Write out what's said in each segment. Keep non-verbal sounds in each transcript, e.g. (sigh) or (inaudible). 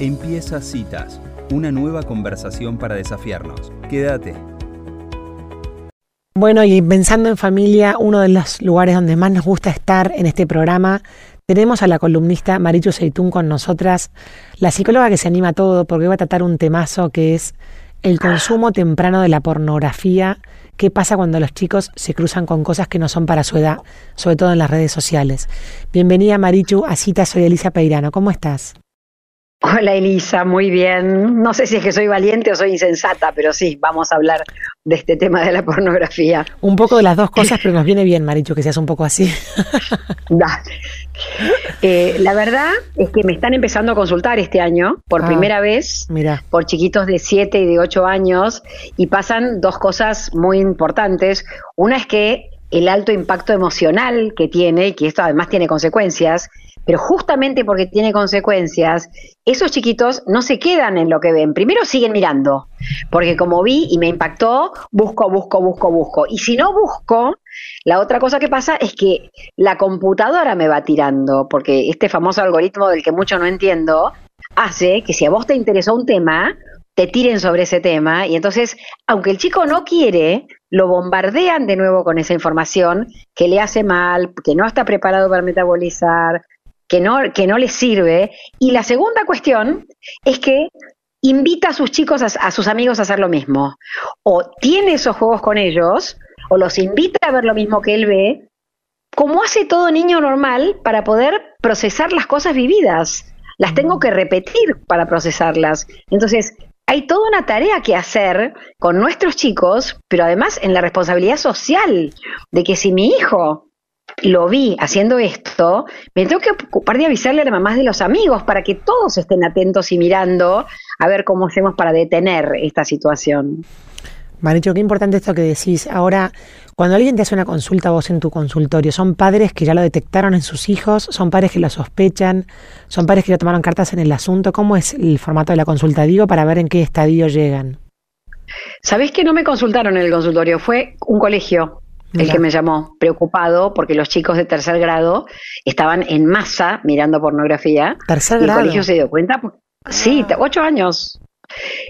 Empieza Citas, una nueva conversación para desafiarnos. Quédate. Bueno, y pensando en familia, uno de los lugares donde más nos gusta estar en este programa, tenemos a la columnista Marichu Seitún con nosotras, la psicóloga que se anima a todo porque va a tratar un temazo que es el consumo temprano de la pornografía, qué pasa cuando los chicos se cruzan con cosas que no son para su edad, sobre todo en las redes sociales. Bienvenida Marichu a Cita, soy Elisa Peirano, ¿cómo estás? Hola Elisa, muy bien. No sé si es que soy valiente o soy insensata, pero sí, vamos a hablar de este tema de la pornografía. Un poco de las dos cosas, (laughs) pero nos viene bien, Marichu, que seas un poco así. (laughs) Eh, la verdad es que me están empezando a consultar este año, por ah, primera vez, por chiquitos de 7 y de 8 años, y pasan dos cosas muy importantes. Una es que el alto impacto emocional que tiene, y que esto además tiene consecuencias, pero justamente porque tiene consecuencias, esos chiquitos no se quedan en lo que ven. Primero siguen mirando, porque como vi y me impactó, busco, busco, busco, busco. Y si no busco, la otra cosa que pasa es que la computadora me va tirando, porque este famoso algoritmo del que mucho no entiendo, hace que si a vos te interesó un tema, te tiren sobre ese tema y entonces, aunque el chico no quiere, lo bombardean de nuevo con esa información que le hace mal, que no está preparado para metabolizar, que no, que no les sirve. Y la segunda cuestión es que invita a sus chicos, a, sus amigos a hacer lo mismo. O tiene esos juegos con ellos, o los invita a ver lo mismo que él ve, como hace todo niño normal para poder procesar las cosas vividas. Las tengo que repetir para procesarlas. Entonces, hay toda una tarea que hacer con nuestros chicos, pero además en la responsabilidad social de que si mi hijo lo vi haciendo esto, me tengo que ocupar de avisarle a la mamás de los amigos para que todos estén atentos y mirando a ver cómo hacemos para detener esta situación. Maricho, qué importante esto que decís. Ahora, cuando alguien te hace una consulta vos en tu consultorio, ¿son padres que ya lo detectaron en sus hijos? ¿Son padres que lo sospechan? ¿Son padres que ya tomaron cartas en el asunto? ¿Cómo es el formato de la consulta? Digo, para ver en qué estadio llegan. ¿Sabés que no me consultaron en el consultorio? Fue un colegio el que me llamó, preocupado porque los chicos de tercer grado estaban en masa mirando pornografía. ¿Tercer y grado? el colegio se dio cuenta. Sí, ah. ocho años.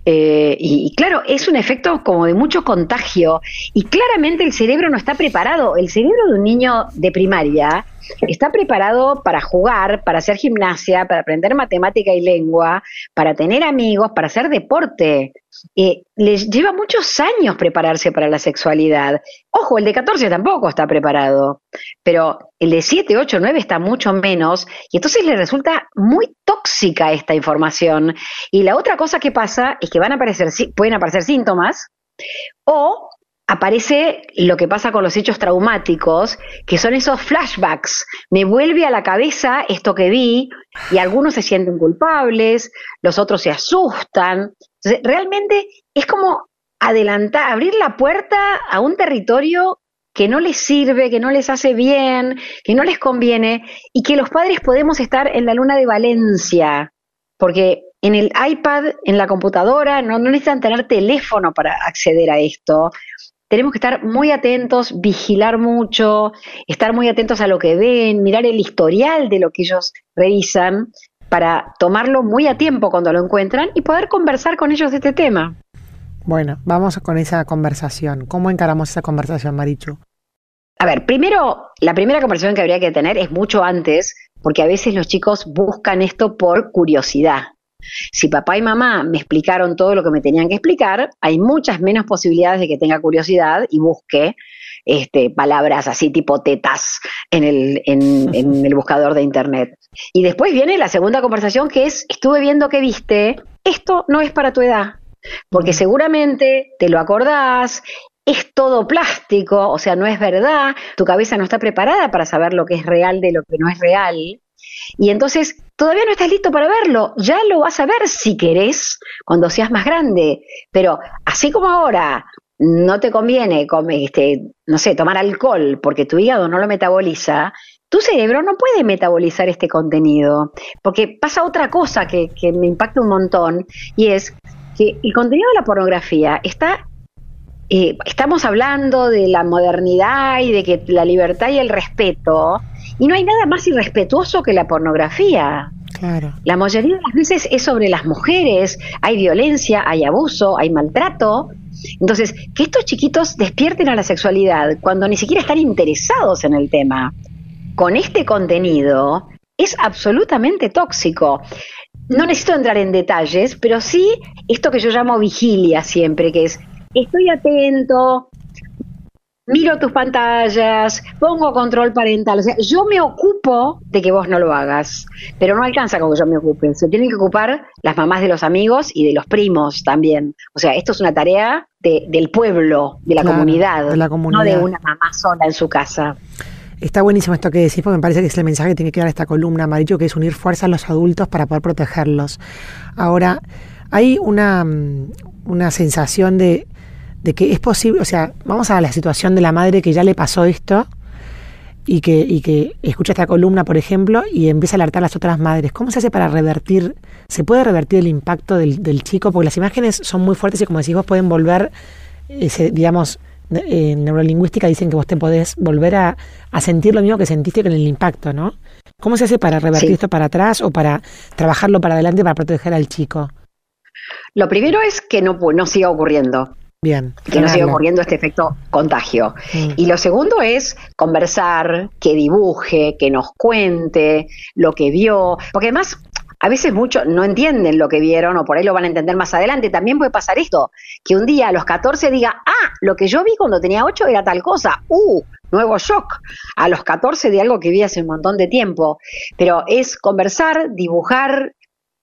Eh, y, y, claro, es un efecto como de mucho contagio. Y claramente el cerebro no está preparado. El cerebro de un niño de primaria está preparado para jugar, para hacer gimnasia, para aprender matemática y lengua, para tener amigos, para hacer deporte. Eh, les lleva muchos años prepararse para la sexualidad. Ojo, el de 14 tampoco está preparado, pero el de 7, 8, 9 está mucho menos y entonces le resulta muy tóxica esta información. Y la otra cosa que pasa es que van a aparecer, pueden aparecer síntomas o aparece lo que pasa con los hechos traumáticos, que son esos flashbacks. Me vuelve a la cabeza esto que vi y algunos se sienten culpables, los otros se asustan. Entonces, realmente es como adelantar, abrir la puerta a un territorio que no les sirve, que no les hace bien, que no les conviene y que los padres podemos estar en la luna de Valencia, porque en el iPad, en la computadora, no, no necesitan tener teléfono para acceder a esto tenemos que estar muy atentos, vigilar mucho, estar muy atentos a lo que ven, mirar el historial de lo que ellos revisan para tomarlo muy a tiempo cuando lo encuentran y poder conversar con ellos de este tema. Bueno, vamos con esa conversación. ¿Cómo encaramos esa conversación, Marichu? A ver, primero, la primera conversación que habría que tener es mucho antes, porque a veces los chicos buscan esto por curiosidad. Si papá y mamá me explicaron todo lo que me tenían que explicar, hay muchas menos posibilidades de que tenga curiosidad y busque este, palabras así tipo tetas en el, en, (laughs) el buscador de internet. Y después viene la segunda conversación que es, estuve viendo que viste, esto no es para tu edad, porque seguramente te lo acordás, es todo plástico, o sea, no es verdad, tu cabeza no está preparada para saber lo que es real de lo que no es real. Y entonces todavía no estás listo para verlo, ya lo vas a ver si querés cuando seas más grande, pero así como ahora no te conviene este, no sé, tomar alcohol porque tu hígado no lo metaboliza, tu cerebro no puede metabolizar este contenido, porque pasa otra cosa que, que me impacta un montón, y es que el contenido de la pornografía está eh, estamos hablando de la modernidad y de que la libertad y el respeto, y no hay nada más irrespetuoso que la pornografía. La mayoría de las veces es sobre las mujeres, hay violencia, hay abuso, hay maltrato. Entonces, que estos chiquitos despierten a la sexualidad cuando ni siquiera están interesados en el tema, con este contenido, es absolutamente tóxico. No necesito entrar en detalles, pero sí esto que yo llamo vigilia siempre, que es estoy atento, miro tus pantallas, pongo control parental. O sea, yo me ocupo de que vos no lo hagas, pero no alcanza con que yo me ocupe. Se tienen que ocupar las mamás de los amigos y de los primos también. O sea, esto es una tarea del pueblo, de la, comunidad, de la comunidad, no de una mamá sola en su casa. Está buenísimo esto que decís, porque me parece que es el mensaje que tiene que dar esta columna, amarillo, que es unir fuerza a los adultos para poder protegerlos. Ahora, hay una, mm, una sensación de de que es posible, o sea, vamos a la situación de la madre que ya le pasó esto y que, y que escucha esta columna, por ejemplo, y empieza a alertar a las otras madres. ¿Cómo se hace para revertir, se puede revertir el impacto del, del chico? Porque las imágenes son muy fuertes y como decís vos pueden volver, ese, digamos, en neurolingüística dicen que vos te podés volver a, sentir lo mismo que sentiste con el impacto, ¿no? ¿Cómo se hace para revertir esto para atrás o para trabajarlo para adelante para proteger al chico? Lo primero es que no, no siga ocurriendo. Bien. Que no siga ocurriendo este efecto contagio. Mm. Y lo segundo es conversar, que dibuje, que nos cuente lo que vio. Porque además, a veces muchos no entienden lo que vieron o por ahí lo van a entender más adelante. También puede pasar esto, que un día a los 14 diga, ah, lo que yo vi cuando tenía 8 era tal cosa. Uh, nuevo shock. A los 14 de algo que vi hace un montón de tiempo. Pero es conversar, dibujar.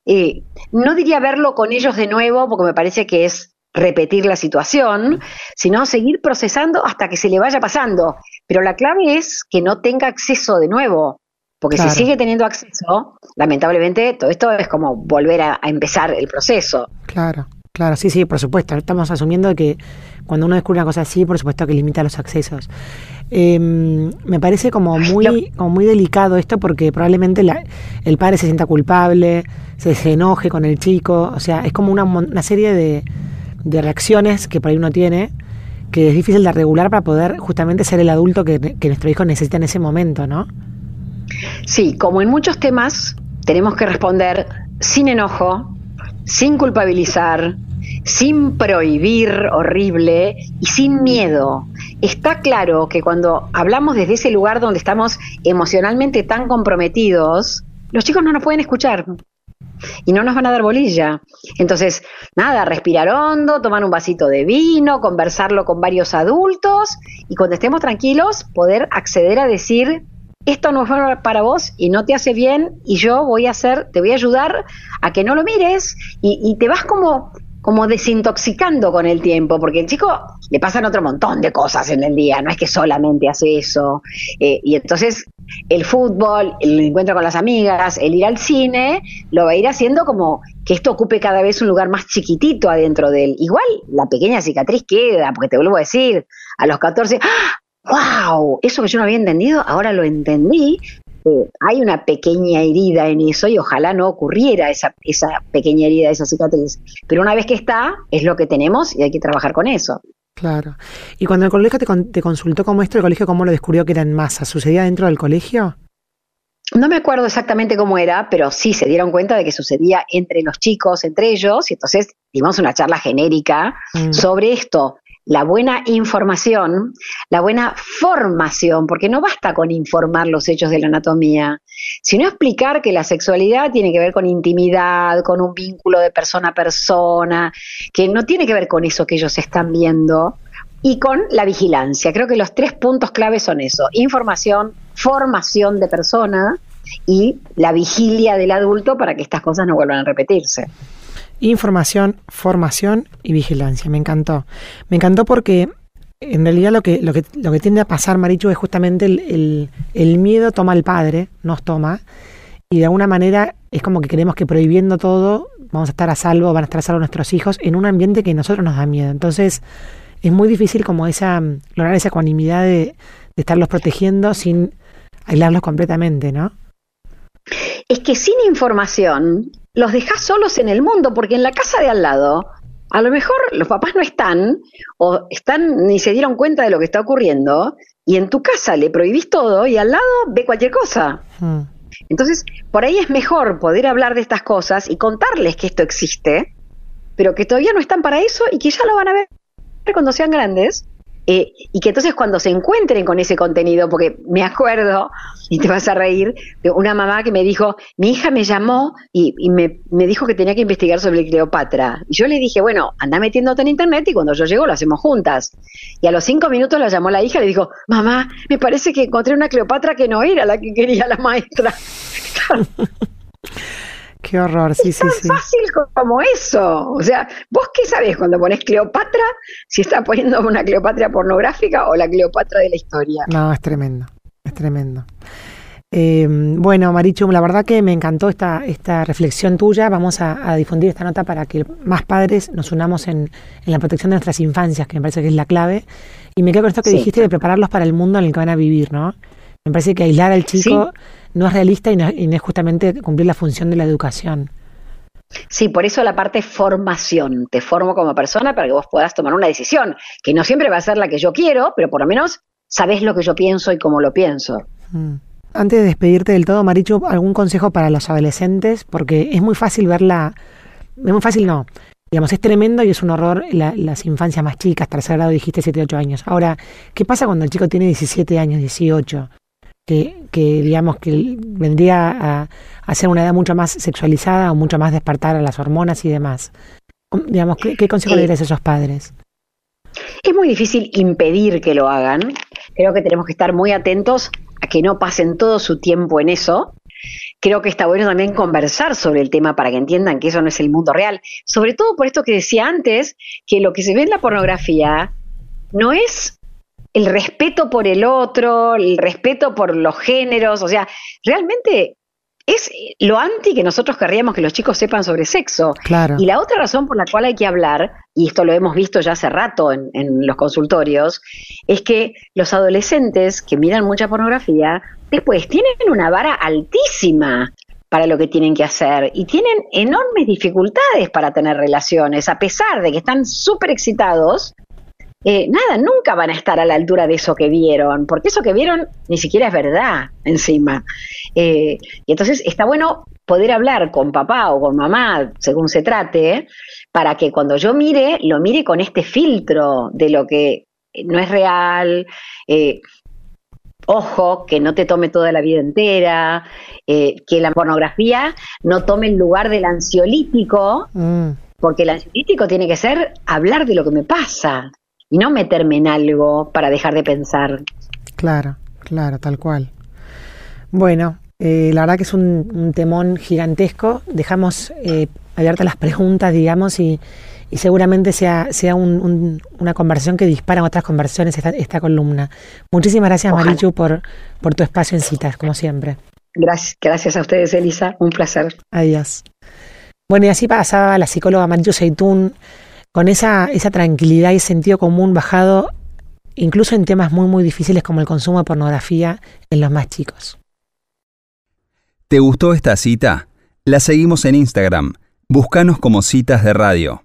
Eh, no diría verlo con ellos de nuevo, porque me parece que es repetir la situación, sino seguir procesando hasta que se le vaya pasando. Pero la clave es que no tenga acceso de nuevo, porque si sigue teniendo acceso, lamentablemente todo esto es como volver a, empezar el proceso. Claro, claro, sí, sí, por supuesto. Estamos asumiendo que cuando uno descubre una cosa así, por supuesto que limita los accesos. Em, me parece como muy, como muy delicado esto porque probablemente el padre se sienta culpable, se, enoje con el chico, o sea, es como una serie de, de reacciones que por ahí uno tiene que es difícil de regular para poder justamente ser el adulto que, nuestro hijo necesita en ese momento, ¿no? Sí, como en muchos temas, tenemos que responder sin enojo, sin culpabilizar, sin prohibir horrible y sin miedo. Está claro que cuando hablamos desde ese lugar donde estamos emocionalmente tan comprometidos, los chicos no nos pueden escuchar y no nos van a dar bolilla. Entonces, nada, respirar hondo, tomar un vasito de vino, conversarlo con varios adultos y cuando estemos tranquilos poder acceder a decir, esto no es para vos y no te hace bien y yo voy a hacer, te voy a ayudar a que no lo mires y te vas como como desintoxicando con el tiempo, porque el chico le pasan otro montón de cosas en el día, no es que solamente hace eso. Eh, y entonces el fútbol, el encuentro con las amigas, el ir al cine, lo va a ir haciendo como que esto ocupe cada vez un lugar más chiquitito adentro de él. Igual la pequeña cicatriz queda, porque te vuelvo a decir, a los 14, ¡ah! ¡wow! Eso que yo no había entendido, ahora lo entendí, hay una pequeña herida en eso y ojalá no ocurriera esa, esa pequeña herida, esa cicatriz. Pero una vez que está, es lo que tenemos y hay que trabajar con eso. Claro. Y cuando el colegio te, te consultó como esto, el colegio cómo lo descubrió que era en masa, ¿sucedía dentro del colegio? No me acuerdo exactamente cómo era, pero sí se dieron cuenta de que sucedía entre los chicos, entre ellos, y entonces dimos una charla genérica mm. sobre esto la buena información, la buena formación, porque no basta con informar los hechos de la anatomía, sino explicar que la sexualidad tiene que ver con intimidad, con un vínculo de persona a persona, que no tiene que ver con eso que ellos están viendo, y con la vigilancia. Creo que los tres puntos claves son eso, información, formación de persona y la vigilia del adulto para que estas cosas no vuelvan a repetirse. Información, formación y vigilancia. Me encantó. Me encantó porque en realidad lo que, lo que, lo que tiende a pasar, Marichu, es justamente el, el, miedo toma al padre, nos toma, y de alguna manera es como que creemos que prohibiendo todo vamos a estar a salvo, van a estar a salvo nuestros hijos en un ambiente que a nosotros nos da miedo. Entonces es muy difícil como esa, lograr esa ecuanimidad de, de estarlos protegiendo sin aislarlos completamente, ¿no? Es que sin información los dejas solos en el mundo, porque en la casa de al lado, a lo mejor los papás no están, o están ni se dieron cuenta de lo que está ocurriendo, y en tu casa le prohibís todo y al lado ve cualquier cosa. Hmm. Entonces, por ahí es mejor poder hablar de estas cosas y contarles que esto existe, pero que todavía no están para eso y que ya lo van a ver cuando sean grandes eh, y que entonces cuando se encuentren con ese contenido, porque me acuerdo, y te vas a reír, de una mamá que me dijo, mi hija me llamó y, me, dijo que tenía que investigar sobre Cleopatra. Y yo le dije, bueno, anda metiéndote en internet y cuando yo llego lo hacemos juntas. Y a los cinco minutos la llamó la hija y le dijo, mamá, me parece que encontré una Cleopatra que no era la que quería la maestra. (laughs) Qué horror, sí, es sí, tan fácil como eso. O sea, ¿vos qué sabés cuando pones Cleopatra? Si estás poniendo una Cleopatra pornográfica o la Cleopatra de la historia. No, es tremendo, es tremendo. Eh, bueno, Marichu, la verdad que me encantó esta, esta reflexión tuya. Vamos a, difundir esta nota para que más padres nos unamos en, la protección de nuestras infancias, que me parece que es la clave. Y me quedo con esto que dijiste de prepararlos para el mundo en el que van a vivir, ¿no? Me parece que aislar al chico no es realista y no, es justamente cumplir la función de la educación. Sí, por eso la parte formación. Te formo como persona para que vos puedas tomar una decisión, que no siempre va a ser la que yo quiero, pero por lo menos sabés lo que yo pienso y cómo lo pienso. Mm. Antes de despedirte del todo, Marichu, ¿algún consejo para los adolescentes? Porque es muy fácil verla, es muy fácil no, digamos, es tremendo y es un horror las infancias más chicas, tercer grado dijiste 7, 8 años. Ahora, ¿qué pasa cuando el chico tiene 17 años, 18? Que, digamos que vendría a, a, ser una edad mucho más sexualizada o mucho más despertar a las hormonas y demás. Digamos, ¿qué, consejo le darías a esos padres? Es muy difícil impedir que lo hagan. Creo que tenemos que estar muy atentos a que no pasen todo su tiempo en eso. Creo que está bueno también conversar sobre el tema para que entiendan que eso no es el mundo real. Sobre todo por esto que decía antes, que lo que se ve en la pornografía no es el respeto por el otro, el respeto por los géneros, o sea, realmente es lo anti que nosotros querríamos que los chicos sepan sobre sexo. Claro. Y la otra razón por la cual hay que hablar, y esto lo hemos visto ya hace rato en, en los consultorios, es que los adolescentes que miran mucha pornografía, después tienen una vara altísima para lo que tienen que hacer y tienen enormes dificultades para tener relaciones, a pesar de que están súper excitados, eh, nada, nunca van a estar a la altura de eso que vieron, porque eso que vieron ni siquiera es verdad encima. Eh, y entonces está bueno poder hablar con papá o con mamá, según se trate, para que cuando yo mire, lo mire con este filtro de lo que no es real. Eh, ojo, que no te tome toda la vida entera, que la pornografía no tome el lugar del ansiolítico, mm. porque el ansiolítico tiene que ser hablar de lo que me pasa, y no meterme en algo para dejar de pensar. Claro, claro, tal cual. Bueno, eh, la verdad que es un, temón gigantesco. Dejamos eh, abiertas las preguntas, digamos, y, seguramente sea, sea una conversación que dispara otras conversiones esta, esta columna. Muchísimas gracias, Marichu, por, por tu espacio en citas, como siempre. Gracias, gracias a ustedes, Elisa. Un placer. Adiós. Bueno, y así pasaba la psicóloga Marichu Seitún con esa, esa tranquilidad y sentido común bajado incluso en temas muy muy difíciles como el consumo de pornografía en los más chicos. ¿Te gustó esta cita? La seguimos en Instagram. Búscanos como citas de radio.